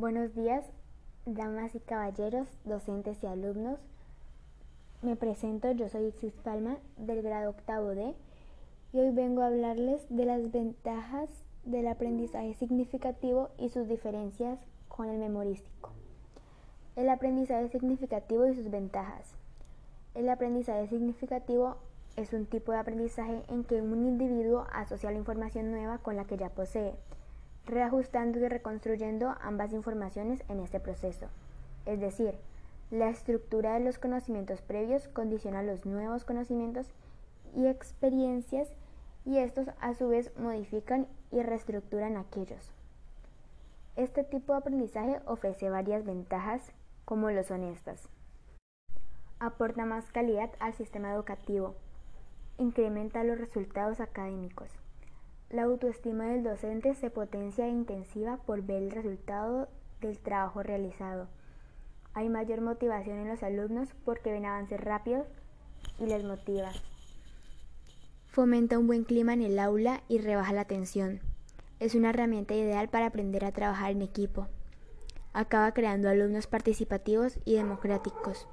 Buenos días, damas y caballeros, docentes y alumnos. Me presento, yo soy Ixis Palma del grado octavo D y hoy vengo a hablarles de las ventajas del aprendizaje significativo y sus diferencias con el memorístico. El aprendizaje significativo y sus ventajas. El aprendizaje significativo es un tipo de aprendizaje en que un individuo asocia la información nueva con la que ya posee reajustando y reconstruyendo ambas informaciones en este proceso. Es decir, la estructura de los conocimientos previos condiciona los nuevos conocimientos y experiencias y estos a su vez modifican y reestructuran aquellos. Este tipo de aprendizaje ofrece varias ventajas como lo son estas. Aporta más calidad al sistema educativo. Incrementa los resultados académicos. La autoestima del docente se potencia e intensiva por ver el resultado del trabajo realizado. Hay mayor motivación en los alumnos porque ven avances rápidos y les motiva. Fomenta un buen clima en el aula y rebaja la tensión. Es una herramienta ideal para aprender a trabajar en equipo. Acaba creando alumnos participativos y democráticos.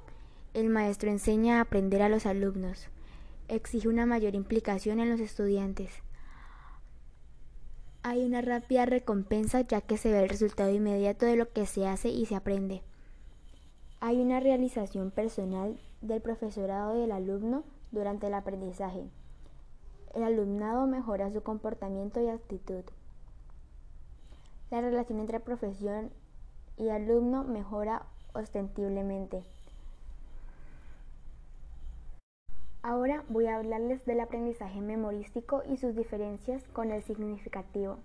El maestro enseña a aprender a los alumnos. Exige una mayor implicación en los estudiantes hay una rápida recompensa ya que se ve el resultado inmediato de lo que se hace y se aprende. Hay una realización personal del profesorado y del alumno durante el aprendizaje. El alumnado mejora su comportamiento y actitud. La relación entre profesión y alumno mejora ostentiblemente. Ahora voy a hablarles del aprendizaje memorístico y sus diferencias con el significativo.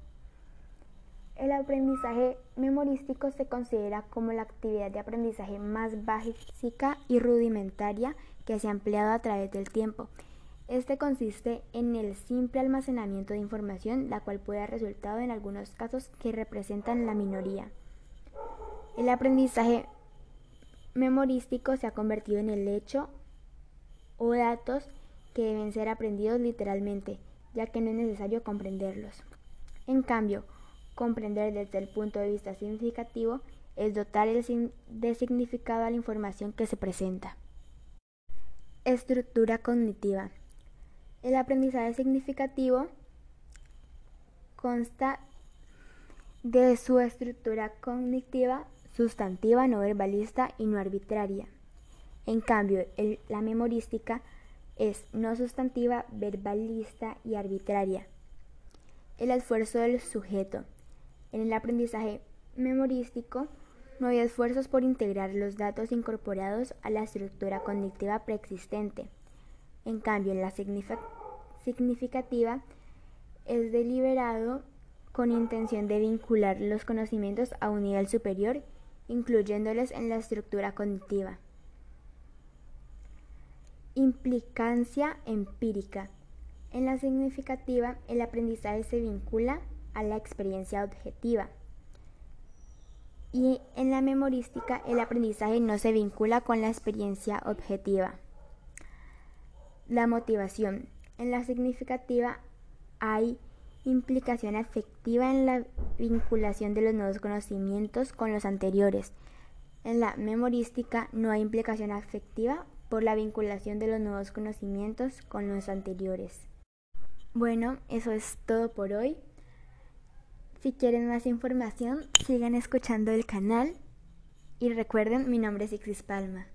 El aprendizaje memorístico se considera como la actividad de aprendizaje más básica y rudimentaria que se ha empleado a través del tiempo. Este consiste en el simple almacenamiento de información, la cual puede dar resultado en algunos casos que representan la minoría. El aprendizaje memorístico se ha convertido en el hecho o datos que deben ser aprendidos literalmente, ya que no es necesario comprenderlos. En cambio, comprender desde el punto de vista significativo es dotar de significado a la información que se presenta. Estructura cognitiva. El aprendizaje significativo consta de su estructura cognitiva sustantiva, no verbalista y no arbitraria. En cambio, la memorística es no sustantiva, verbalista y arbitraria. El esfuerzo del sujeto. En el aprendizaje memorístico no hay esfuerzos por integrar los datos incorporados a la estructura cognitiva preexistente. En cambio, en la significativa es deliberado con intención de vincular los conocimientos a un nivel superior, incluyéndoles en la estructura cognitiva. Implicancia empírica. En la significativa, el aprendizaje se vincula a la experiencia objetiva. Y en la memorística, el aprendizaje no se vincula con la experiencia objetiva. La motivación. En la significativa hay implicación afectiva en la vinculación de los nuevos conocimientos con los anteriores. En la memorística no hay implicación afectiva por la vinculación de los nuevos conocimientos con los anteriores. Bueno, eso es todo por hoy. Si quieren más información, sigan escuchando el canal y recuerden, mi nombre es Ixis Palma.